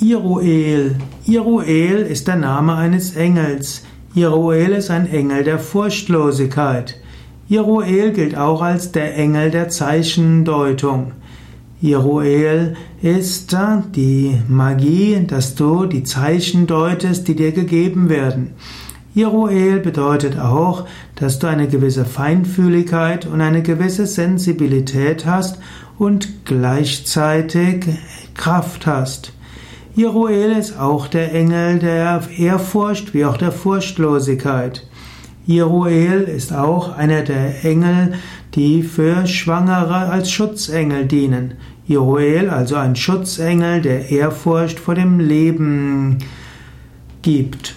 Iruel. Iruel ist der Name eines Engels. Iruel ist ein Engel der Furchtlosigkeit. Iruel gilt auch als der Engel der Zeichendeutung. Iruel ist die Magie, dass du die Zeichen deutest, die dir gegeben werden. Iruel bedeutet auch, dass du eine gewisse Feinfühligkeit und eine gewisse Sensibilität hast und gleichzeitig Kraft hast. Iruel ist auch der Engel der Ehrfurcht wie auch der Furchtlosigkeit. Iruel ist auch einer der Engel, die für Schwangere als Schutzengel dienen. Iruel, also ein Schutzengel, der Ehrfurcht vor dem Leben gibt.